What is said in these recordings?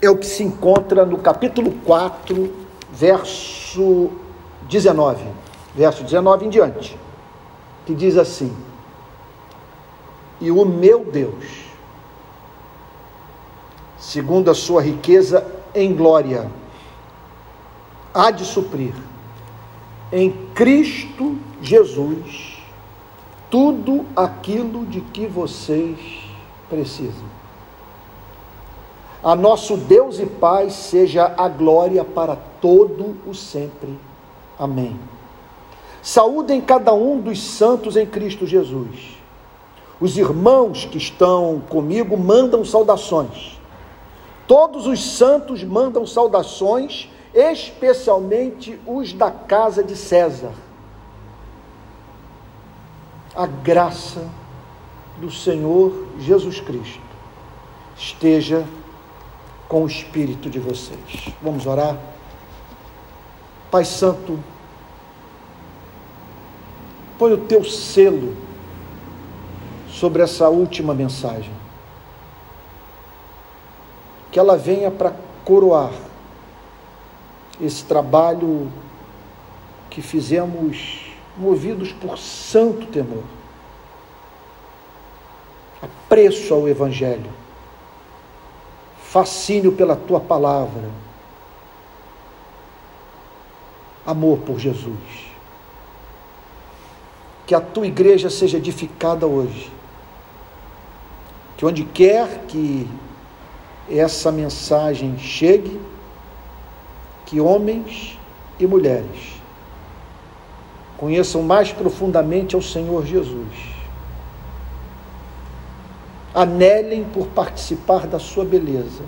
é o que se encontra no capítulo 4, verso 19. Verso 19 em diante, que diz assim: E o meu Deus, segundo a sua riqueza em glória, há de suprir em Cristo Jesus tudo aquilo de que vocês precisam. A nosso Deus e Pai seja a glória para todo o sempre. Amém. Saúdem cada um dos santos em Cristo Jesus. Os irmãos que estão comigo mandam saudações. Todos os santos mandam saudações, especialmente os da casa de César. A graça do Senhor Jesus Cristo esteja com o espírito de vocês. Vamos orar? Pai Santo, põe o teu selo sobre essa última mensagem. Que ela venha para coroar esse trabalho que fizemos movidos por santo temor. Apreço ao Evangelho fascínio pela tua palavra, amor por Jesus. Que a tua igreja seja edificada hoje. Que onde quer que essa mensagem chegue, que homens e mulheres conheçam mais profundamente ao Senhor Jesus anelem por participar da sua beleza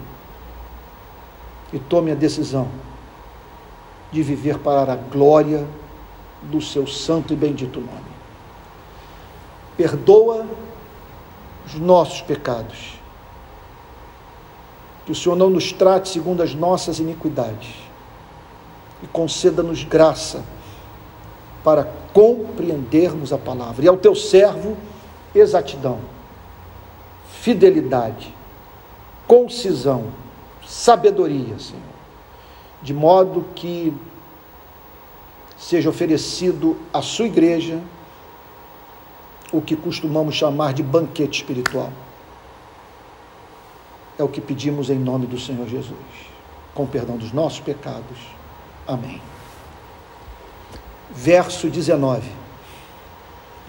e tome a decisão de viver para a glória do seu santo e bendito nome. Perdoa os nossos pecados. Que o Senhor não nos trate segundo as nossas iniquidades e conceda-nos graça para compreendermos a palavra. E ao teu servo, exatidão fidelidade, concisão, sabedoria, Senhor, de modo que seja oferecido à sua igreja o que costumamos chamar de banquete espiritual. É o que pedimos em nome do Senhor Jesus, com perdão dos nossos pecados. Amém. Verso 19.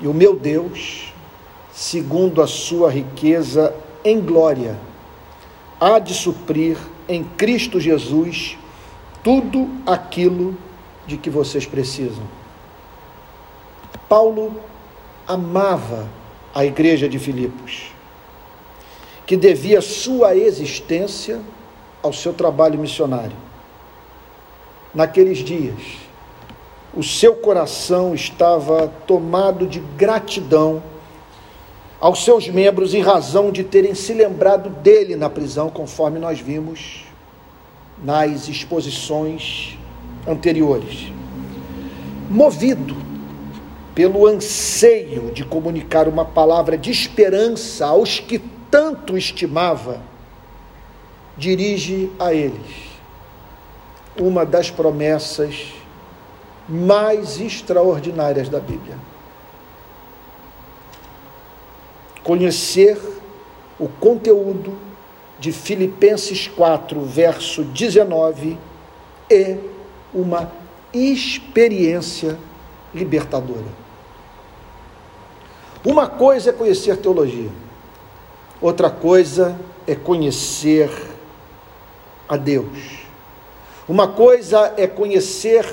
E o meu Deus segundo a sua riqueza em glória, há de suprir em Cristo Jesus tudo aquilo de que vocês precisam. Paulo amava a igreja de Filipos, que devia sua existência ao seu trabalho missionário. Naqueles dias, o seu coração estava tomado de gratidão aos seus membros em razão de terem se lembrado dele na prisão, conforme nós vimos nas exposições anteriores. Movido pelo anseio de comunicar uma palavra de esperança aos que tanto estimava, dirige a eles uma das promessas mais extraordinárias da Bíblia conhecer o conteúdo de Filipenses 4, verso 19, é uma experiência libertadora. Uma coisa é conhecer teologia, outra coisa é conhecer a Deus. Uma coisa é conhecer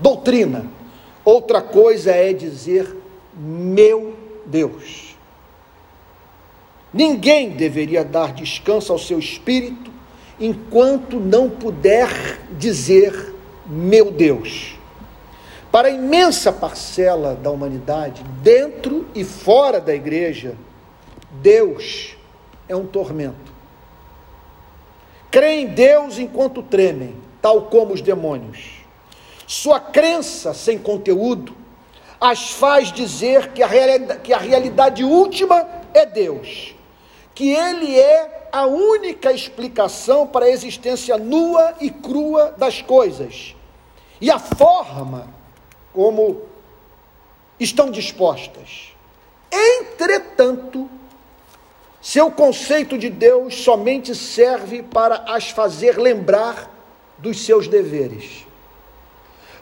doutrina, outra coisa é dizer meu Deus. Ninguém deveria dar descanso ao seu espírito enquanto não puder dizer meu Deus. Para a imensa parcela da humanidade, dentro e fora da igreja, Deus é um tormento. Creem em Deus enquanto tremem, tal como os demônios. Sua crença sem conteúdo as faz dizer que a que a realidade última é Deus que ele é a única explicação para a existência nua e crua das coisas e a forma como estão dispostas. Entretanto, seu conceito de Deus somente serve para as fazer lembrar dos seus deveres.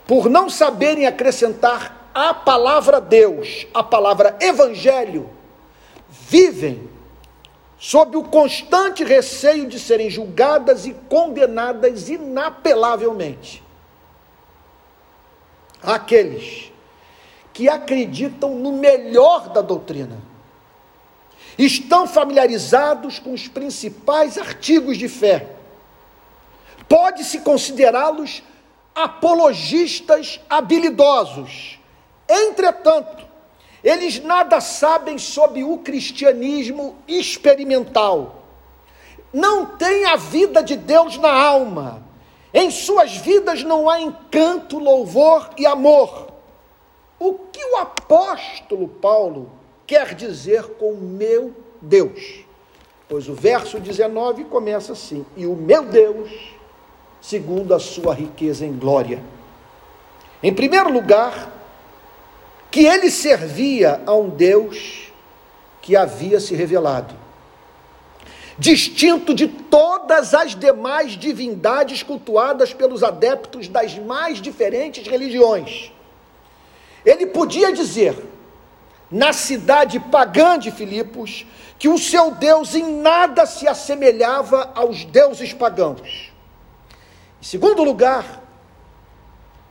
Por não saberem acrescentar a palavra Deus, a palavra Evangelho, vivem sob o constante receio de serem julgadas e condenadas inapelavelmente. Aqueles que acreditam no melhor da doutrina, estão familiarizados com os principais artigos de fé, pode-se considerá-los apologistas habilidosos. Entretanto, eles nada sabem sobre o cristianismo experimental. Não têm a vida de Deus na alma. Em suas vidas não há encanto, louvor e amor. O que o apóstolo Paulo quer dizer com meu Deus? Pois o verso 19 começa assim: E o meu Deus, segundo a sua riqueza em glória. Em primeiro lugar, que ele servia a um Deus que havia se revelado, distinto de todas as demais divindades cultuadas pelos adeptos das mais diferentes religiões. Ele podia dizer, na cidade pagã de Filipos, que o seu Deus em nada se assemelhava aos deuses pagãos. Em segundo lugar,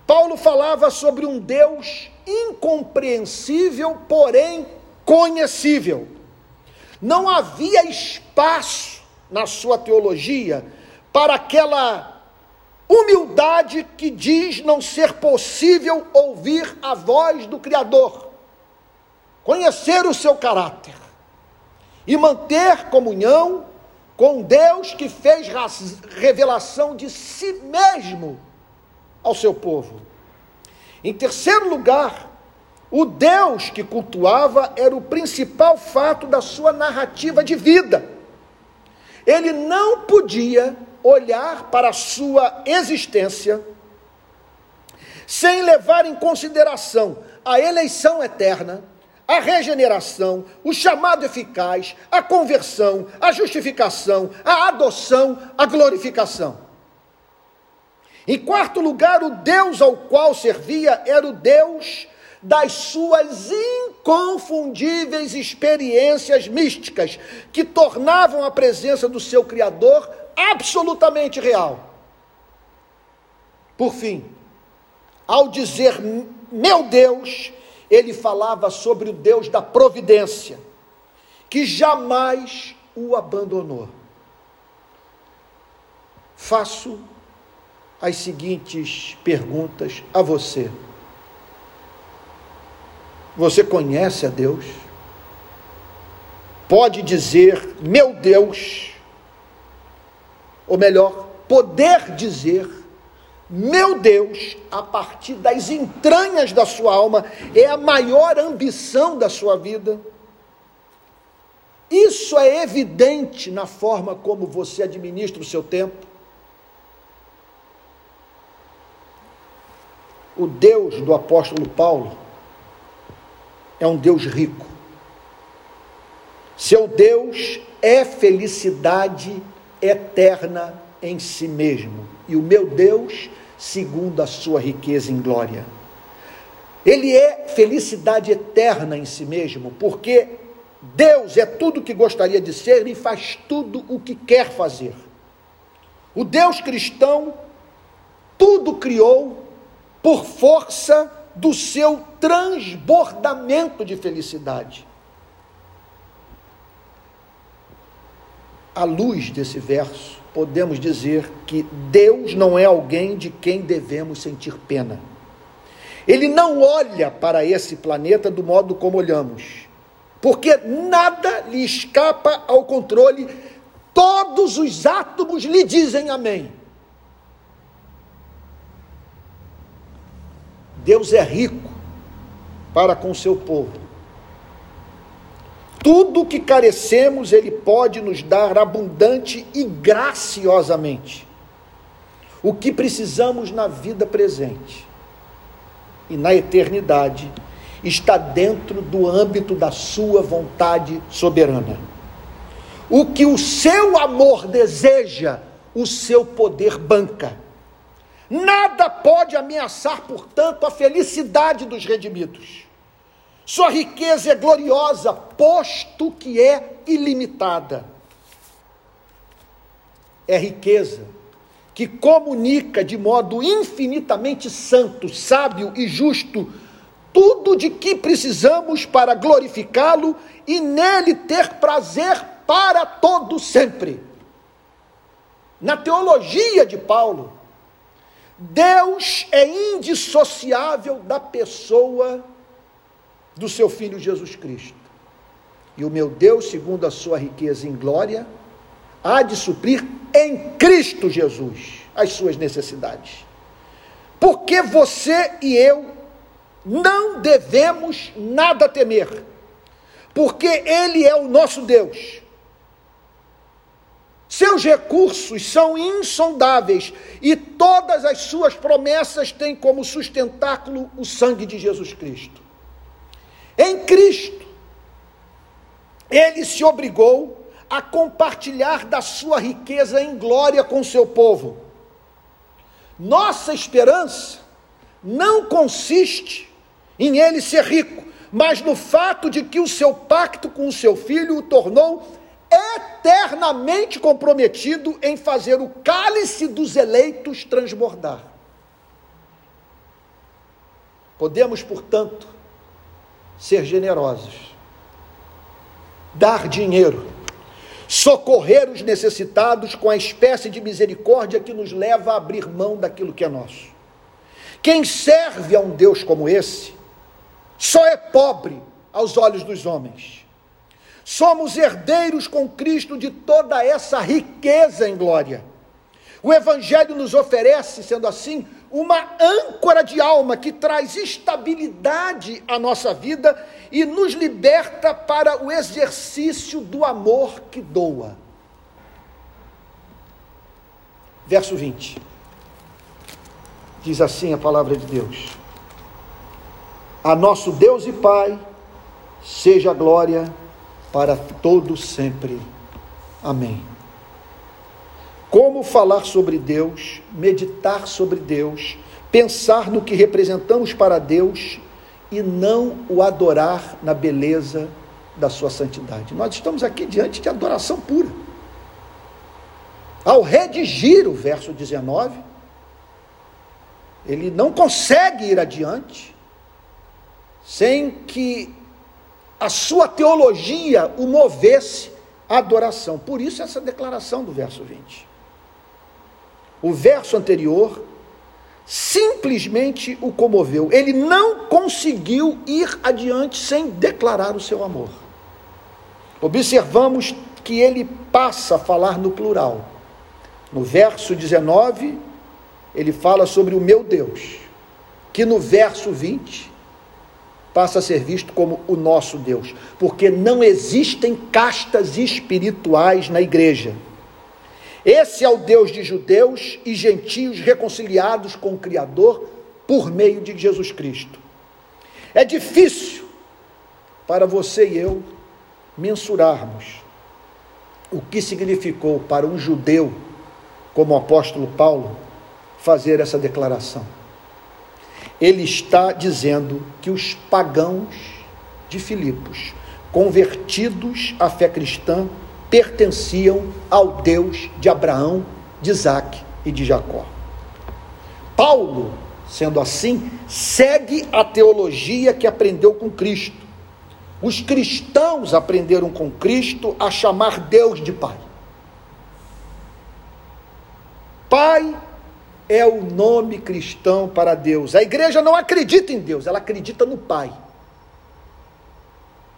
Paulo falava sobre um Deus incompreensível, porém conhecível. Não havia espaço na sua teologia para aquela humildade que diz não ser possível ouvir a voz do Criador, conhecer o seu caráter e manter comunhão com Deus que fez revelação de si mesmo ao seu povo. Em terceiro lugar, o Deus que cultuava era o principal fato da sua narrativa de vida. Ele não podia olhar para a sua existência sem levar em consideração a eleição eterna, a regeneração, o chamado eficaz, a conversão, a justificação, a adoção, a glorificação. Em quarto lugar, o Deus ao qual servia era o Deus das suas inconfundíveis experiências místicas, que tornavam a presença do seu Criador absolutamente real. Por fim, ao dizer meu Deus, ele falava sobre o Deus da providência, que jamais o abandonou. Faço as seguintes perguntas a você. Você conhece a Deus? Pode dizer, meu Deus, ou melhor, poder dizer, meu Deus, a partir das entranhas da sua alma, é a maior ambição da sua vida. Isso é evidente na forma como você administra o seu tempo. O Deus do apóstolo Paulo é um Deus rico. Seu Deus é felicidade eterna em si mesmo. E o meu Deus, segundo a sua riqueza em glória. Ele é felicidade eterna em si mesmo, porque Deus é tudo o que gostaria de ser e faz tudo o que quer fazer. O Deus cristão tudo criou por força do seu transbordamento de felicidade. À luz desse verso, podemos dizer que Deus não é alguém de quem devemos sentir pena. Ele não olha para esse planeta do modo como olhamos, porque nada lhe escapa ao controle, todos os átomos lhe dizem amém. Deus é rico para com seu povo. tudo o que carecemos, Ele pode nos dar abundante e graciosamente. O que precisamos na vida presente e na eternidade está dentro do âmbito da Sua vontade soberana. O que o seu amor deseja, o seu poder banca. Nada pode ameaçar, portanto, a felicidade dos redimidos. Sua riqueza é gloriosa, posto que é ilimitada. É riqueza que comunica de modo infinitamente santo, sábio e justo tudo de que precisamos para glorificá-lo e nele ter prazer para todo sempre. Na teologia de Paulo, Deus é indissociável da pessoa do seu filho Jesus Cristo. E o meu Deus, segundo a sua riqueza em glória, há de suprir em Cristo Jesus as suas necessidades. Porque você e eu não devemos nada temer, porque Ele é o nosso Deus. Seus recursos são insondáveis e todas as suas promessas têm como sustentáculo o sangue de Jesus Cristo. Em Cristo, ele se obrigou a compartilhar da sua riqueza em glória com seu povo. Nossa esperança não consiste em ele ser rico, mas no fato de que o seu pacto com o seu filho o tornou eternamente comprometido em fazer o cálice dos eleitos transbordar. Podemos, portanto, ser generosos, dar dinheiro, socorrer os necessitados com a espécie de misericórdia que nos leva a abrir mão daquilo que é nosso. Quem serve a um Deus como esse, só é pobre aos olhos dos homens. Somos herdeiros com Cristo de toda essa riqueza em glória. O Evangelho nos oferece, sendo assim, uma âncora de alma que traz estabilidade à nossa vida e nos liberta para o exercício do amor que doa. Verso 20. Diz assim a palavra de Deus: A nosso Deus e Pai seja glória para todo sempre. Amém. Como falar sobre Deus, meditar sobre Deus, pensar no que representamos para Deus e não o adorar na beleza da sua santidade. Nós estamos aqui diante de adoração pura. Ao redigir o verso 19, ele não consegue ir adiante sem que a sua teologia o movesse à adoração. Por isso, essa declaração do verso 20 o verso anterior simplesmente o comoveu. Ele não conseguiu ir adiante sem declarar o seu amor. Observamos que ele passa a falar no plural. No verso 19, ele fala sobre o meu Deus, que no verso 20 passa a ser visto como o nosso Deus, porque não existem castas espirituais na igreja. Esse é o Deus de judeus e gentios reconciliados com o Criador por meio de Jesus Cristo. É difícil para você e eu mensurarmos o que significou para um judeu, como o apóstolo Paulo, fazer essa declaração. Ele está dizendo que os pagãos de Filipos, convertidos à fé cristã, pertenciam ao Deus de Abraão, de Isaac e de Jacó. Paulo, sendo assim, segue a teologia que aprendeu com Cristo. Os cristãos aprenderam com Cristo a chamar Deus de Pai. Pai é o nome cristão para Deus. A igreja não acredita em Deus, ela acredita no Pai.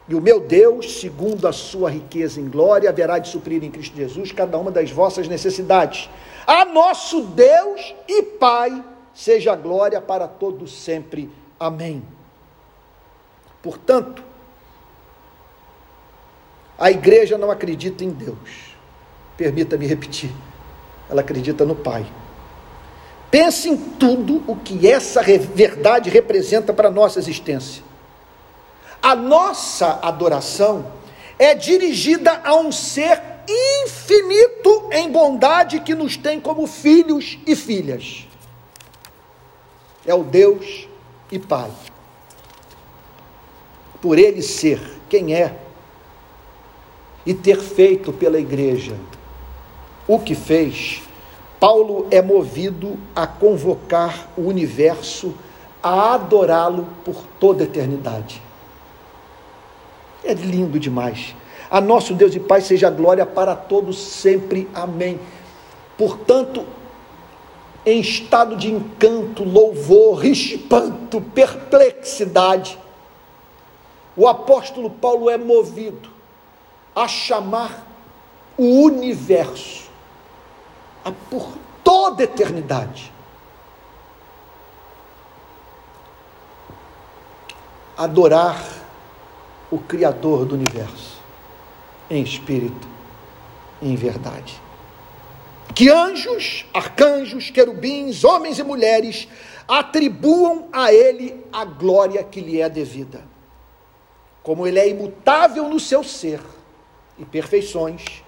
E o meu Deus, segundo a sua riqueza em glória, haverá de suprir em Cristo Jesus cada uma das vossas necessidades. A nosso Deus e Pai seja glória para todos sempre. Amém. Portanto, A igreja não acredita em Deus. Permita-me repetir. Ela acredita no Pai. Pense em tudo o que essa verdade representa para a nossa existência. A nossa adoração é dirigida a um ser infinito em bondade que nos tem como filhos e filhas. É o Deus e Pai. Por ele ser quem é e ter feito pela igreja o que fez, Paulo é movido a convocar o universo a adorá-lo por toda a eternidade. É lindo demais. A nosso Deus e Pai seja glória para todos sempre. Amém. Portanto, em estado de encanto, louvor, espanto, perplexidade, o apóstolo Paulo é movido a chamar o universo por toda eternidade. Adorar o Criador do universo, em espírito e em verdade. Que anjos, arcanjos, querubins, homens e mulheres atribuam a Ele a glória que lhe é devida. Como Ele é imutável no seu ser e perfeições,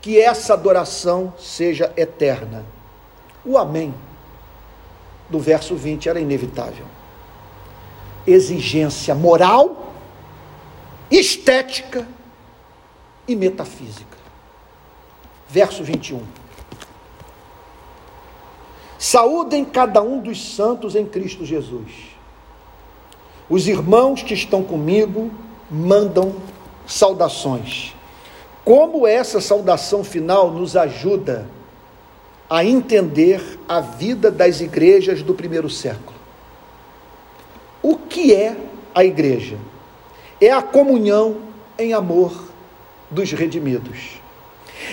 que essa adoração seja eterna. O Amém do verso 20 era inevitável. Exigência moral estética e metafísica. Verso 21. Saúdem cada um dos santos em Cristo Jesus. Os irmãos que estão comigo mandam saudações. Como essa saudação final nos ajuda a entender a vida das igrejas do primeiro século? O que é a igreja? é a comunhão em amor dos redimidos.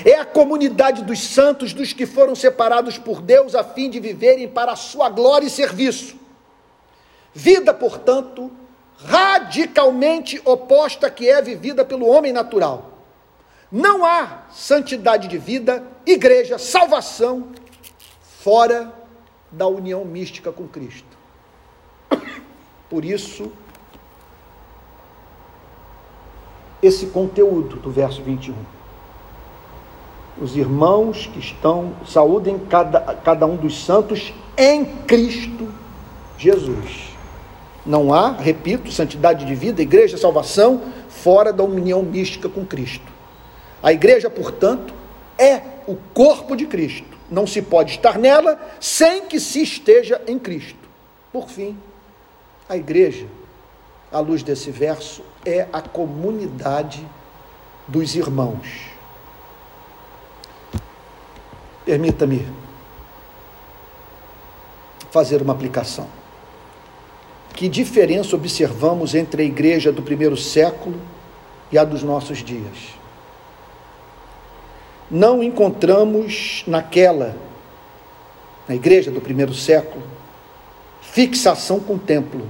É a comunidade dos santos, dos que foram separados por Deus a fim de viverem para a sua glória e serviço. Vida, portanto, radicalmente oposta que é vivida pelo homem natural. Não há santidade de vida, igreja, salvação fora da união mística com Cristo. Por isso, esse conteúdo do verso 21. Os irmãos que estão, saúdem cada, cada um dos santos em Cristo Jesus. Não há, repito, santidade de vida, igreja, salvação, fora da união mística com Cristo. A igreja, portanto, é o corpo de Cristo. Não se pode estar nela sem que se esteja em Cristo. Por fim, a igreja, à luz desse verso, é a comunidade dos irmãos. Permita-me fazer uma aplicação. Que diferença observamos entre a igreja do primeiro século e a dos nossos dias? Não encontramos naquela, na igreja do primeiro século, fixação com o templo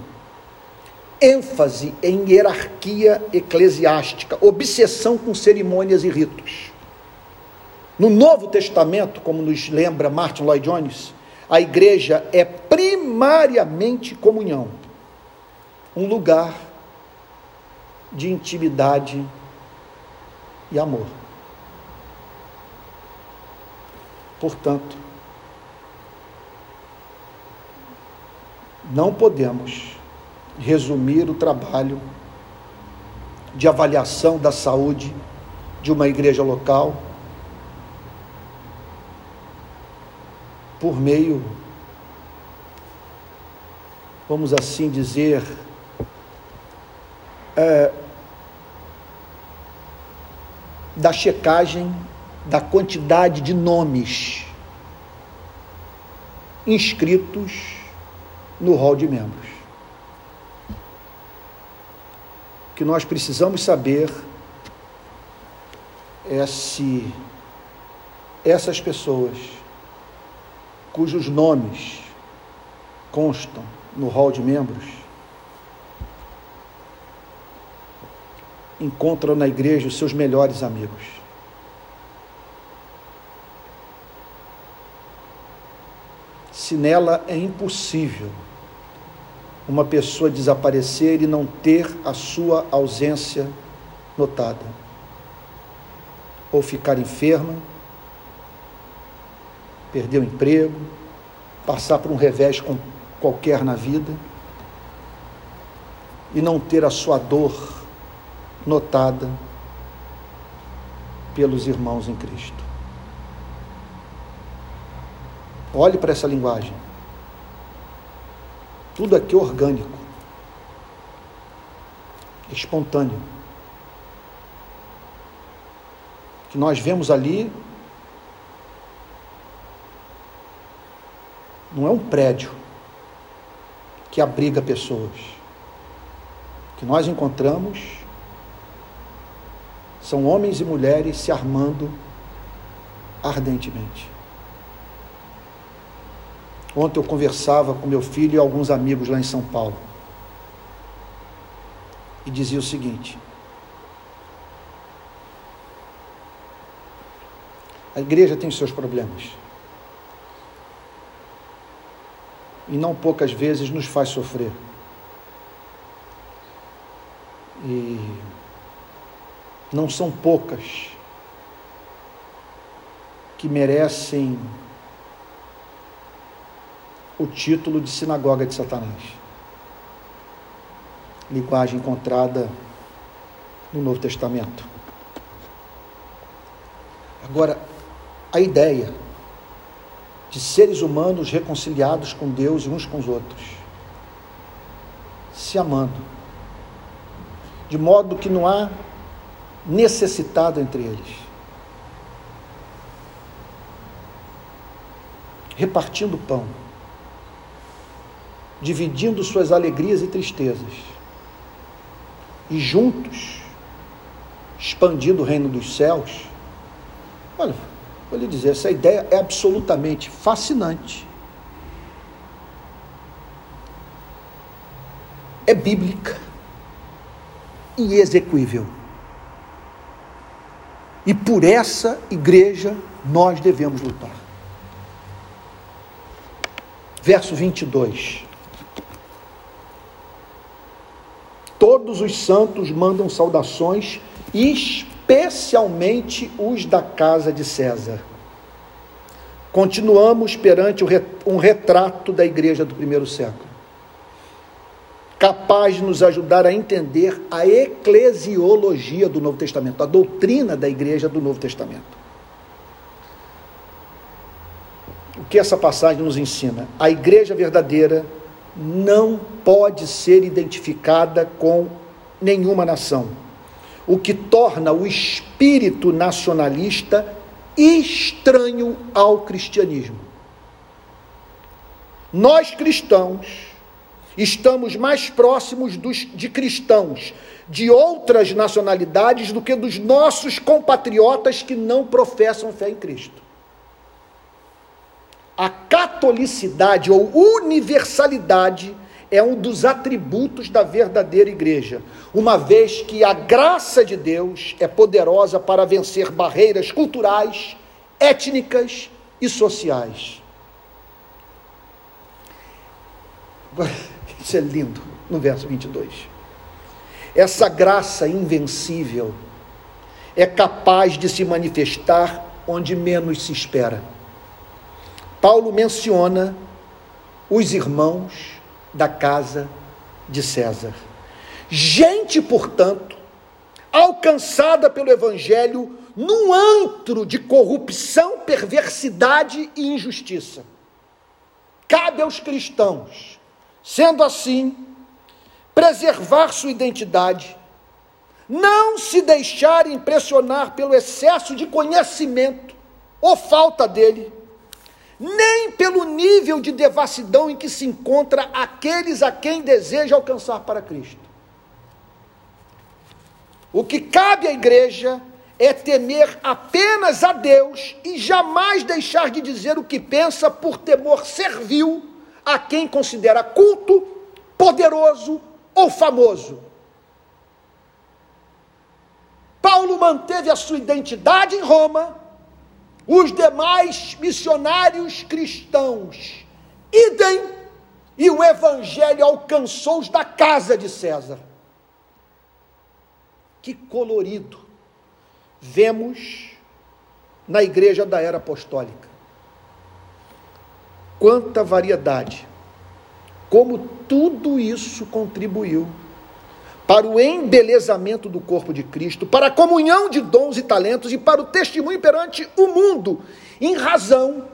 ênfase em hierarquia eclesiástica, obsessão com cerimônias e ritos. No Novo Testamento, como nos lembra Martin Lloyd Jones, a igreja é primariamente comunhão, um lugar de intimidade e amor. Portanto, não podemos resumir o trabalho de avaliação da saúde de uma igreja local por meio, vamos assim dizer, é, da checagem da quantidade de nomes inscritos no rol de membros. que nós precisamos saber é se essas pessoas cujos nomes constam no hall de membros encontram na igreja os seus melhores amigos. Se nela é impossível uma pessoa desaparecer e não ter a sua ausência notada, ou ficar enferma, perder o emprego, passar por um revés qualquer na vida e não ter a sua dor notada pelos irmãos em Cristo. Olhe para essa linguagem. Tudo aqui é orgânico, espontâneo. Que nós vemos ali não é um prédio que abriga pessoas. O que nós encontramos são homens e mulheres se armando ardentemente. Ontem eu conversava com meu filho e alguns amigos lá em São Paulo. E dizia o seguinte: A igreja tem seus problemas. E não poucas vezes nos faz sofrer. E não são poucas que merecem o título de sinagoga de Satanás. Linguagem encontrada no Novo Testamento. Agora, a ideia de seres humanos reconciliados com Deus e uns com os outros, se amando, de modo que não há necessitado entre eles. Repartindo pão, dividindo suas alegrias e tristezas, e juntos expandindo o reino dos céus. Olha, vou lhe dizer, essa ideia é absolutamente fascinante. É bíblica e execuível. E por essa igreja nós devemos lutar. Verso 22. Todos os santos mandam saudações, especialmente os da casa de César. Continuamos perante um retrato da igreja do primeiro século capaz de nos ajudar a entender a eclesiologia do Novo Testamento, a doutrina da igreja do Novo Testamento. O que essa passagem nos ensina? A igreja verdadeira não pode ser identificada com nenhuma nação, o que torna o espírito nacionalista estranho ao cristianismo. Nós cristãos estamos mais próximos dos, de cristãos de outras nacionalidades do que dos nossos compatriotas que não professam fé em Cristo. A catolicidade ou universalidade é um dos atributos da verdadeira igreja, uma vez que a graça de Deus é poderosa para vencer barreiras culturais, étnicas e sociais. Isso é lindo, no verso 22. Essa graça invencível é capaz de se manifestar onde menos se espera. Paulo menciona os irmãos da casa de César. Gente, portanto, alcançada pelo Evangelho num antro de corrupção, perversidade e injustiça. Cabe aos cristãos Sendo assim, preservar sua identidade, não se deixar impressionar pelo excesso de conhecimento ou falta dele, nem pelo nível de devassidão em que se encontra aqueles a quem deseja alcançar para Cristo. O que cabe à igreja é temer apenas a Deus e jamais deixar de dizer o que pensa por temor servil a quem considera culto, poderoso ou famoso. Paulo manteve a sua identidade em Roma, os demais missionários cristãos, idem, e o evangelho alcançou os da casa de César. Que colorido vemos na igreja da era apostólica. Quanta variedade, como tudo isso contribuiu para o embelezamento do corpo de Cristo, para a comunhão de dons e talentos e para o testemunho perante o mundo, em razão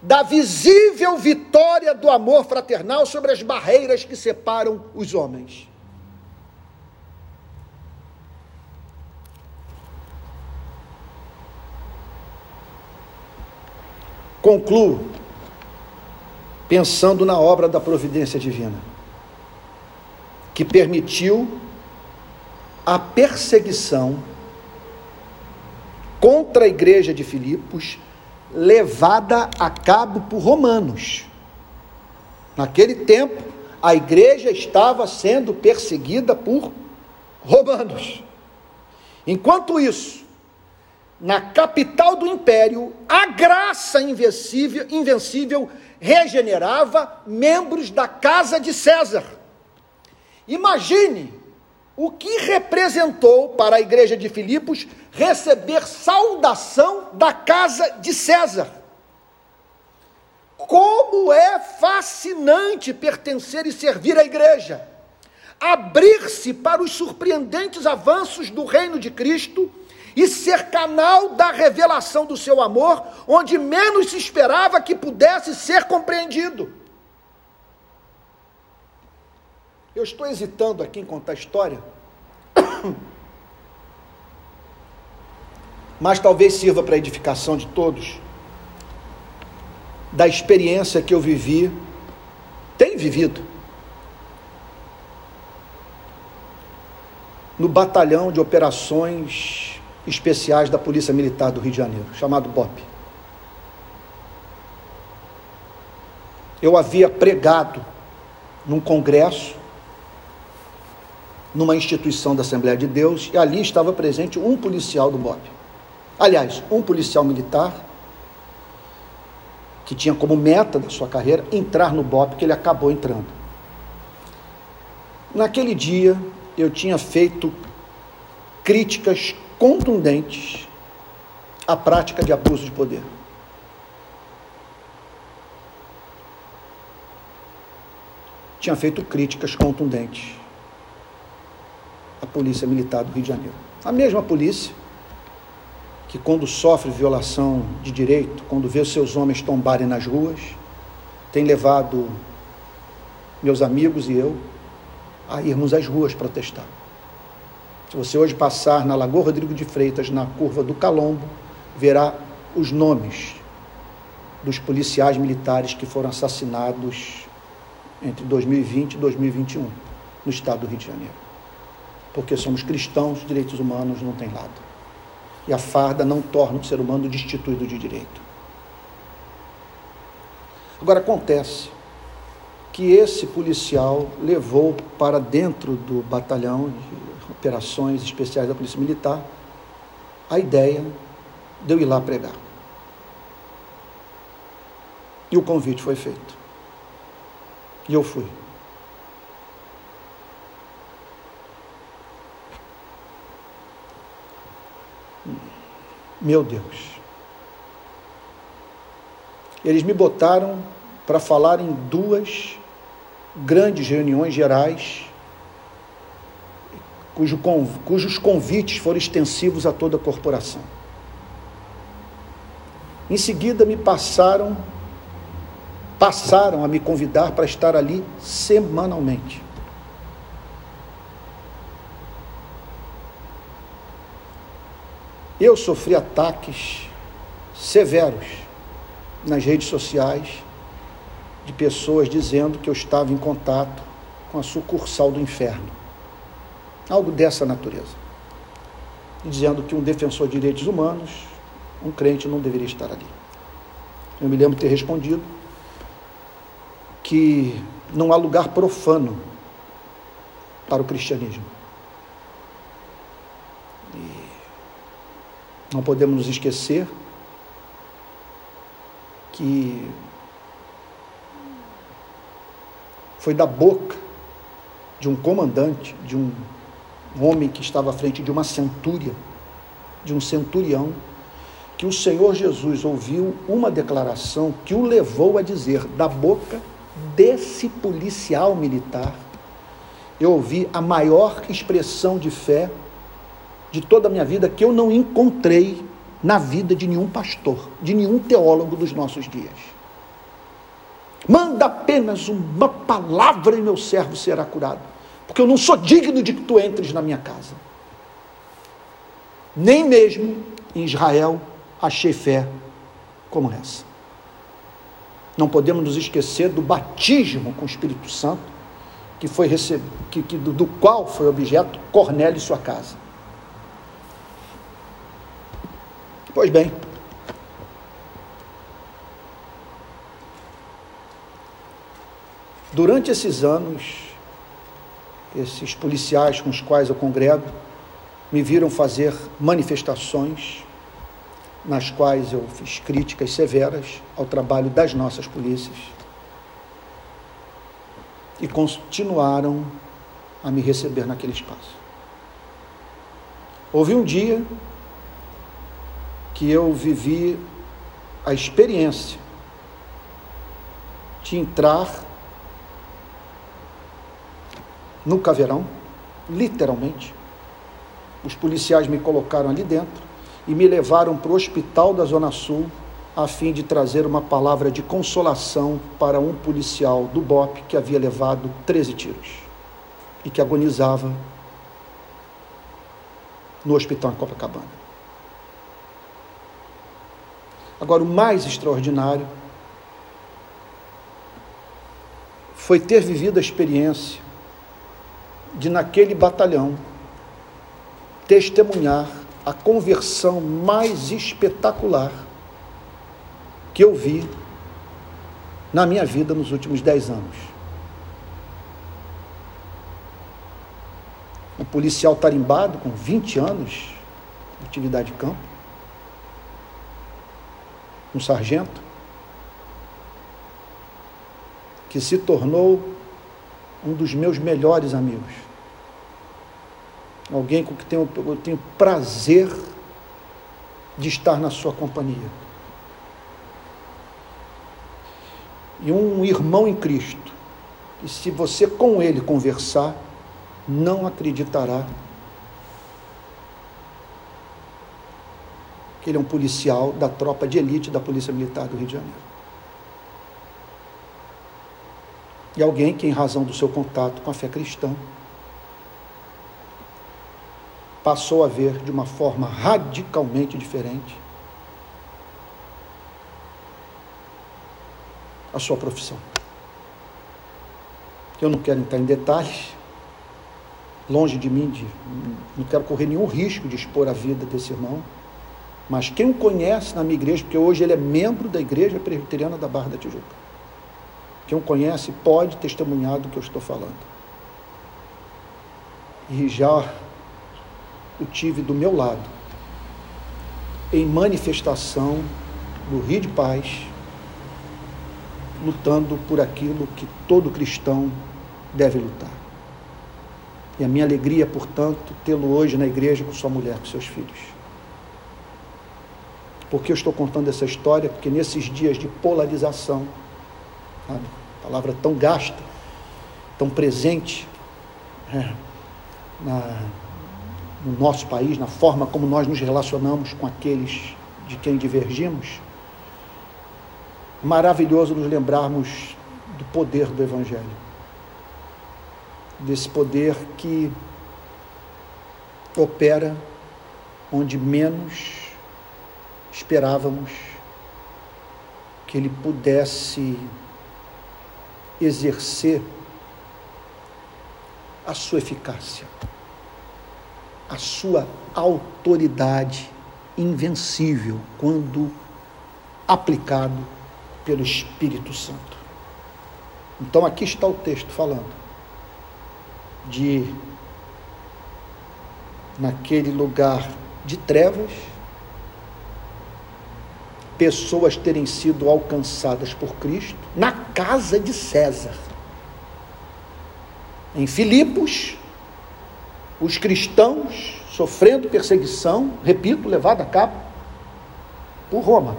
da visível vitória do amor fraternal sobre as barreiras que separam os homens. Concluo pensando na obra da providência divina que permitiu a perseguição contra a igreja de Filipos, levada a cabo por romanos. Naquele tempo, a igreja estava sendo perseguida por romanos. Enquanto isso, na capital do império, a graça invencível, invencível regenerava membros da casa de César. Imagine o que representou para a igreja de Filipos receber saudação da casa de César. Como é fascinante pertencer e servir à igreja, abrir-se para os surpreendentes avanços do reino de Cristo e ser canal da revelação do seu amor, onde menos se esperava que pudesse ser compreendido. Eu estou hesitando aqui em contar a história, mas talvez sirva para a edificação de todos, da experiência que eu vivi, tenho vivido, no batalhão de operações especiais da Polícia Militar do Rio de Janeiro, chamado BOP. Eu havia pregado num congresso numa instituição da Assembleia de Deus e ali estava presente um policial do BOP. Aliás, um policial militar que tinha como meta da sua carreira entrar no BOP, que ele acabou entrando. Naquele dia, eu tinha feito críticas contundentes à prática de abuso de poder. Tinha feito críticas contundentes a Polícia Militar do Rio de Janeiro. A mesma polícia que, quando sofre violação de direito, quando vê os seus homens tombarem nas ruas, tem levado meus amigos e eu a irmos às ruas protestar. Se você hoje passar na Lagoa Rodrigo de Freitas, na curva do Calombo, verá os nomes dos policiais militares que foram assassinados entre 2020 e 2021 no estado do Rio de Janeiro porque somos cristãos, direitos humanos não tem lado. E a farda não torna o ser humano destituído de direito. Agora acontece que esse policial levou para dentro do batalhão de operações especiais da Polícia Militar a ideia de eu ir lá pregar. E o convite foi feito. E eu fui. Meu Deus. Eles me botaram para falar em duas grandes reuniões gerais, cujo, cujos convites foram extensivos a toda a corporação. Em seguida me passaram passaram a me convidar para estar ali semanalmente. Eu sofri ataques severos nas redes sociais de pessoas dizendo que eu estava em contato com a sucursal do inferno. Algo dessa natureza. dizendo que um defensor de direitos humanos, um crente, não deveria estar ali. Eu me lembro ter respondido que não há lugar profano para o cristianismo. Não podemos nos esquecer que foi da boca de um comandante, de um homem que estava à frente de uma centúria, de um centurião, que o Senhor Jesus ouviu uma declaração que o levou a dizer, da boca desse policial militar, eu ouvi a maior expressão de fé de toda a minha vida que eu não encontrei na vida de nenhum pastor, de nenhum teólogo dos nossos dias. Manda apenas uma palavra e meu servo será curado, porque eu não sou digno de que tu entres na minha casa. Nem mesmo em Israel achei fé como essa. Não podemos nos esquecer do batismo com o Espírito Santo, que foi recebido, que, que, do, do qual foi objeto Cornélio e sua casa. Pois bem, durante esses anos, esses policiais com os quais eu congrego me viram fazer manifestações nas quais eu fiz críticas severas ao trabalho das nossas polícias e continuaram a me receber naquele espaço. Houve um dia que eu vivi a experiência de entrar no caveirão, literalmente. Os policiais me colocaram ali dentro e me levaram para o hospital da Zona Sul a fim de trazer uma palavra de consolação para um policial do BOP que havia levado 13 tiros e que agonizava no hospital em Copacabana. Agora, o mais extraordinário foi ter vivido a experiência de, naquele batalhão, testemunhar a conversão mais espetacular que eu vi na minha vida nos últimos dez anos. Um policial tarimbado com 20 anos de atividade de campo, um sargento, que se tornou um dos meus melhores amigos. Alguém com quem eu tenho prazer de estar na sua companhia. E um irmão em Cristo. E se você com ele conversar, não acreditará que ele é um policial da tropa de elite da Polícia Militar do Rio de Janeiro. E alguém que, em razão do seu contato com a fé cristã, passou a ver de uma forma radicalmente diferente a sua profissão. Eu não quero entrar em detalhes, longe de mim, de, não quero correr nenhum risco de expor a vida desse irmão, mas quem o conhece na minha igreja, porque hoje ele é membro da igreja presbiteriana da Barra da Tijuca, quem o conhece pode testemunhar do que eu estou falando. E já o tive do meu lado, em manifestação do Rio de Paz, lutando por aquilo que todo cristão deve lutar. E a minha alegria, portanto, tê-lo hoje na igreja com sua mulher, com seus filhos. Por que eu estou contando essa história? Porque nesses dias de polarização, sabe? palavra tão gasta, tão presente é, na, no nosso país, na forma como nós nos relacionamos com aqueles de quem divergimos, maravilhoso nos lembrarmos do poder do Evangelho, desse poder que opera onde menos esperávamos que ele pudesse exercer a sua eficácia, a sua autoridade invencível quando aplicado pelo Espírito Santo. Então aqui está o texto falando de naquele lugar de trevas pessoas terem sido alcançadas por Cristo na casa de César. Em Filipos, os cristãos sofrendo perseguição, repito, levada a cabo por Roma.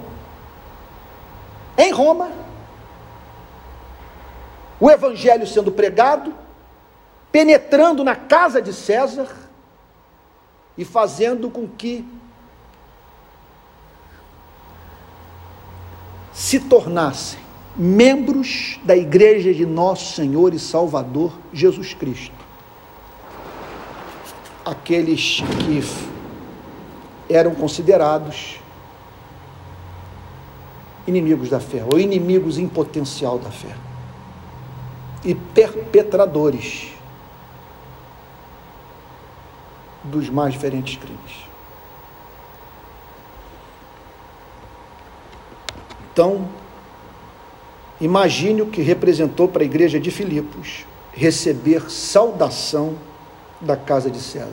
Em Roma, o evangelho sendo pregado, penetrando na casa de César e fazendo com que se tornassem membros da igreja de nosso Senhor e Salvador Jesus Cristo. Aqueles que eram considerados inimigos da fé, ou inimigos em potencial da fé, e perpetradores dos mais diferentes crimes. Então, imagine o que representou para a igreja de Filipos receber saudação da casa de César.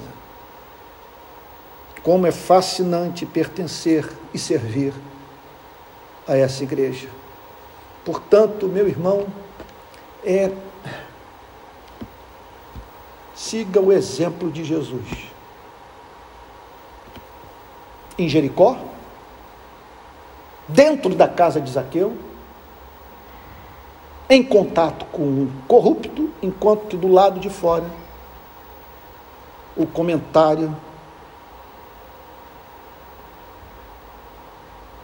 Como é fascinante pertencer e servir a essa igreja. Portanto, meu irmão, é siga o exemplo de Jesus. Em Jericó, dentro da casa de Zaqueu, em contato com um corrupto, enquanto que do lado de fora o comentário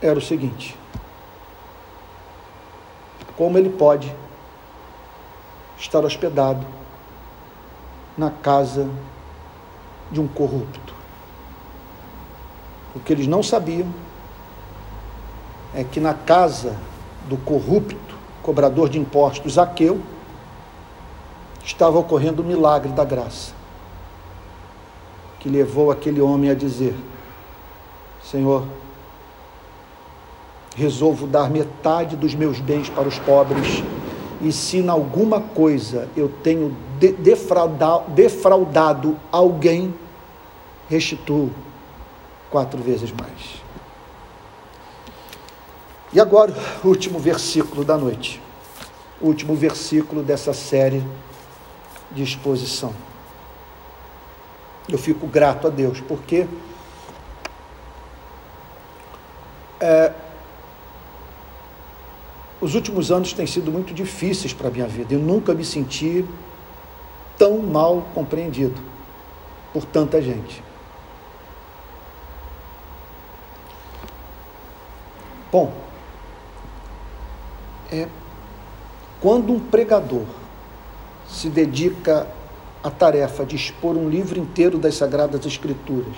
era o seguinte: como ele pode estar hospedado na casa de um corrupto? O que eles não sabiam é que na casa do corrupto, cobrador de impostos Zaqueu, estava ocorrendo o milagre da graça, que levou aquele homem a dizer: Senhor, resolvo dar metade dos meus bens para os pobres, e se em alguma coisa eu tenho defraudado, defraudado alguém, restituo quatro vezes mais. E agora, último versículo da noite. Último versículo dessa série de exposição. Eu fico grato a Deus, porque é, os últimos anos têm sido muito difíceis para a minha vida. Eu nunca me senti tão mal compreendido por tanta gente. Bom, é quando um pregador se dedica à tarefa de expor um livro inteiro das Sagradas Escrituras,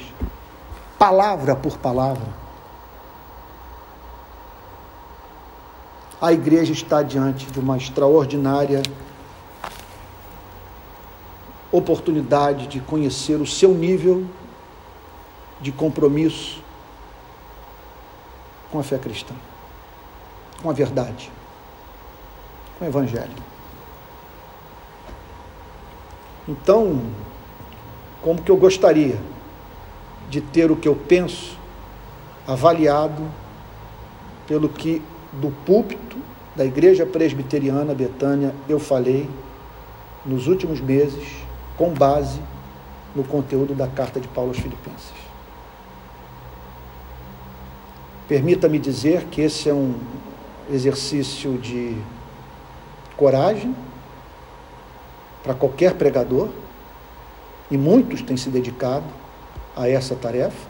palavra por palavra, a igreja está diante de uma extraordinária oportunidade de conhecer o seu nível de compromisso com a fé cristã, com a verdade com o Evangelho. Então, como que eu gostaria de ter o que eu penso avaliado pelo que do púlpito da Igreja Presbiteriana Betânia eu falei nos últimos meses, com base no conteúdo da carta de Paulo aos Filipenses. Permita-me dizer que esse é um exercício de coragem para qualquer pregador, e muitos têm se dedicado a essa tarefa,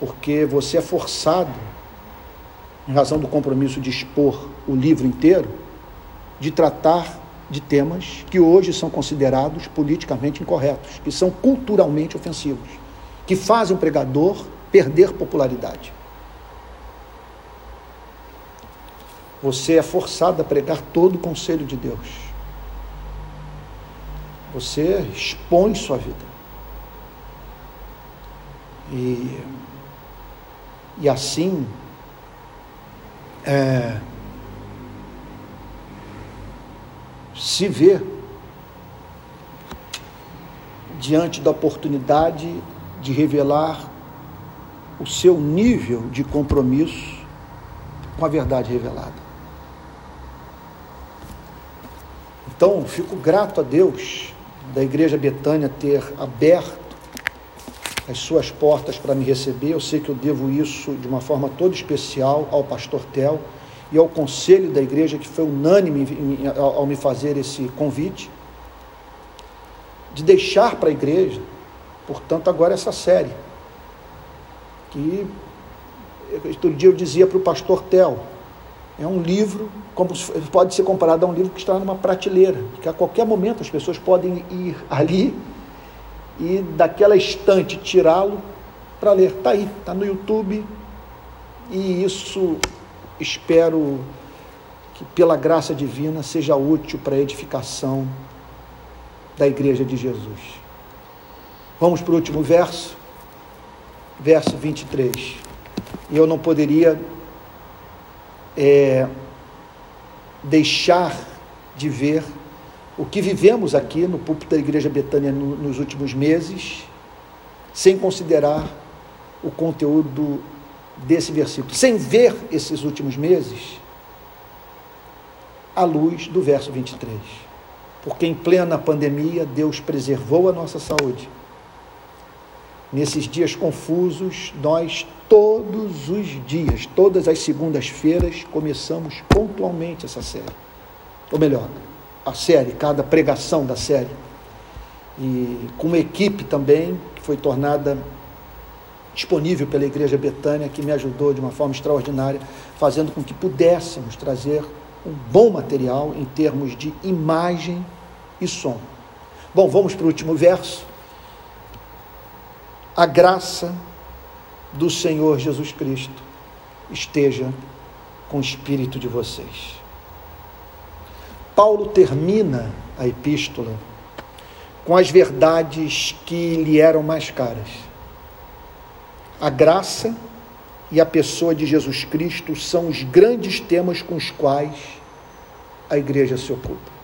porque você é forçado, em razão do compromisso de expor o livro inteiro, de tratar de temas que hoje são considerados politicamente incorretos, que são culturalmente ofensivos, que fazem o pregador perder popularidade. Você é forçado a pregar todo o conselho de Deus. Você expõe sua vida. E, e assim, é, se vê diante da oportunidade de revelar o seu nível de compromisso com a verdade revelada. Então, fico grato a Deus da Igreja Betânia ter aberto as suas portas para me receber. Eu sei que eu devo isso de uma forma toda especial ao pastor Tel e ao conselho da igreja que foi unânime ao me fazer esse convite de deixar para a igreja, portanto, agora essa série que outro dia eu dizia para o pastor Tel, é um livro, como pode ser comparado a um livro que está numa prateleira, que a qualquer momento as pessoas podem ir ali e daquela estante tirá-lo para ler. Está aí, está no YouTube, e isso espero que pela graça divina seja útil para a edificação da igreja de Jesus. Vamos para o último verso, verso 23. E eu não poderia é, deixar de ver o que vivemos aqui no púlpito da Igreja Betânia no, nos últimos meses, sem considerar o conteúdo desse versículo, sem ver esses últimos meses à luz do verso 23. Porque em plena pandemia, Deus preservou a nossa saúde. Nesses dias confusos, nós todos os dias, todas as segundas-feiras, começamos pontualmente essa série. Ou melhor, a série, cada pregação da série. E com uma equipe também, que foi tornada disponível pela Igreja Betânia, que me ajudou de uma forma extraordinária, fazendo com que pudéssemos trazer um bom material em termos de imagem e som. Bom, vamos para o último verso. A graça do Senhor Jesus Cristo esteja com o espírito de vocês. Paulo termina a epístola com as verdades que lhe eram mais caras. A graça e a pessoa de Jesus Cristo são os grandes temas com os quais a igreja se ocupa.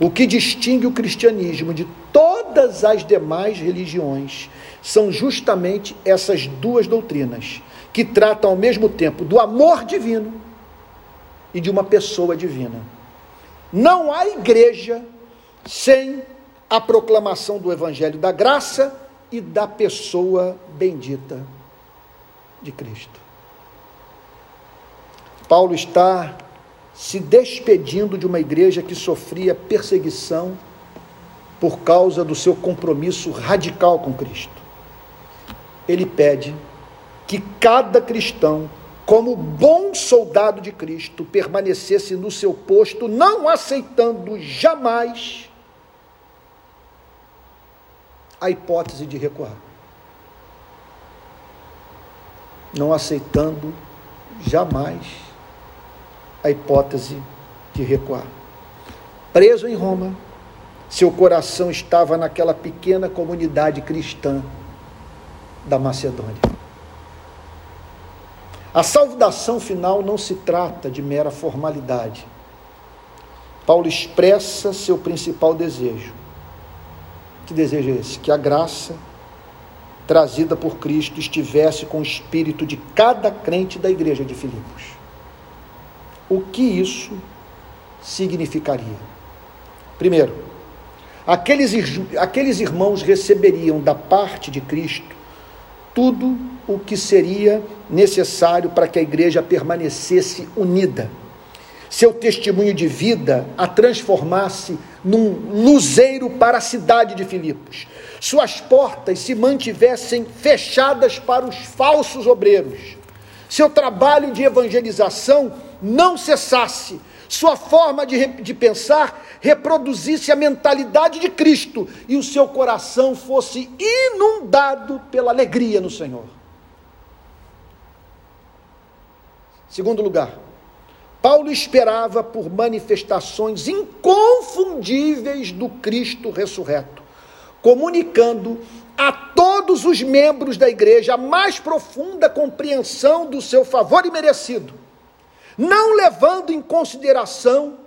O que distingue o cristianismo de todas as demais religiões são justamente essas duas doutrinas, que tratam ao mesmo tempo do amor divino e de uma pessoa divina. Não há igreja sem a proclamação do Evangelho da graça e da pessoa bendita de Cristo. Paulo está se despedindo de uma igreja que sofria perseguição por causa do seu compromisso radical com Cristo. Ele pede que cada cristão como bom soldado de Cristo, permanecesse no seu posto, não aceitando jamais a hipótese de recuar. Não aceitando jamais a hipótese de recuar. Preso em Roma, seu coração estava naquela pequena comunidade cristã da Macedônia. A saudação final não se trata de mera formalidade. Paulo expressa seu principal desejo. Que desejo é esse? Que a graça trazida por Cristo estivesse com o espírito de cada crente da igreja de Filipos. O que isso significaria? Primeiro, aqueles, aqueles irmãos receberiam da parte de Cristo tudo o que seria necessário para que a igreja permanecesse unida. Seu testemunho de vida a transformasse num luzeiro para a cidade de Filipos. Suas portas se mantivessem fechadas para os falsos obreiros. Seu trabalho de evangelização não cessasse. Sua forma de, de pensar reproduzisse a mentalidade de Cristo e o seu coração fosse inundado pela alegria no Senhor. Segundo lugar, Paulo esperava por manifestações inconfundíveis do Cristo ressurreto, comunicando a todos os membros da igreja a mais profunda compreensão do seu favor imerecido, não levando em consideração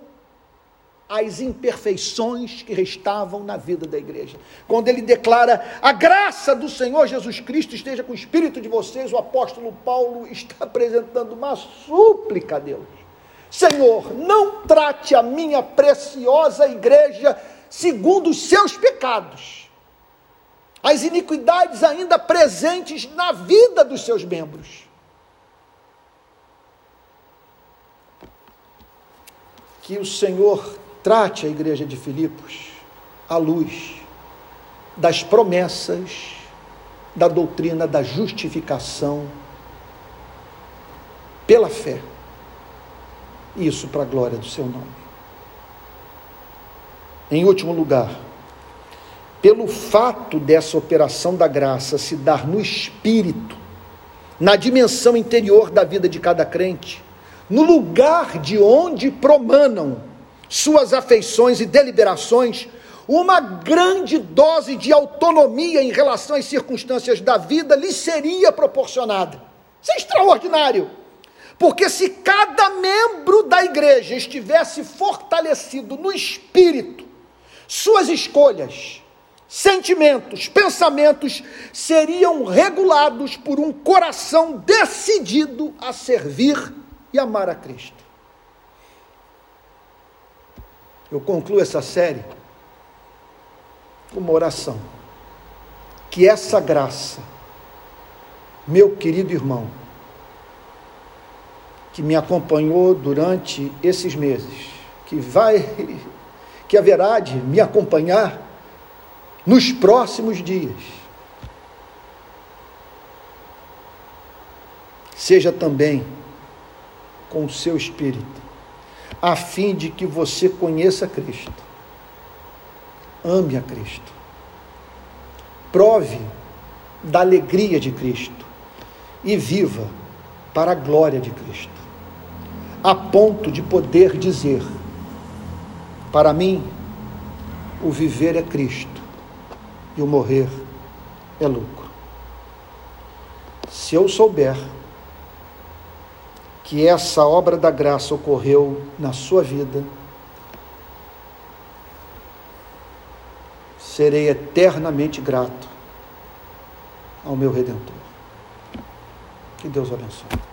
as imperfeições que restavam na vida da igreja. Quando ele declara: A graça do Senhor Jesus Cristo esteja com o espírito de vocês, o apóstolo Paulo está apresentando uma súplica a Deus. Senhor, não trate a minha preciosa igreja segundo os seus pecados, as iniquidades ainda presentes na vida dos seus membros. Que o Senhor trate a igreja de Filipos à luz das promessas da doutrina da justificação pela fé. Isso para a glória do seu nome. Em último lugar, pelo fato dessa operação da graça se dar no espírito, na dimensão interior da vida de cada crente, no lugar de onde promanam suas afeições e deliberações, uma grande dose de autonomia em relação às circunstâncias da vida lhe seria proporcionada. Isso é extraordinário. Porque se cada membro da igreja estivesse fortalecido no espírito, suas escolhas, sentimentos, pensamentos seriam regulados por um coração decidido a servir e amar a Cristo. Eu concluo essa série com uma oração. Que essa graça, meu querido irmão, que me acompanhou durante esses meses, que vai, que haverá de me acompanhar nos próximos dias, seja também com o seu espírito a fim de que você conheça Cristo, ame a Cristo, prove da alegria de Cristo e viva para a glória de Cristo, a ponto de poder dizer: para mim, o viver é Cristo e o morrer é lucro. Se eu souber que essa obra da graça ocorreu na sua vida, serei eternamente grato ao meu Redentor. Que Deus abençoe.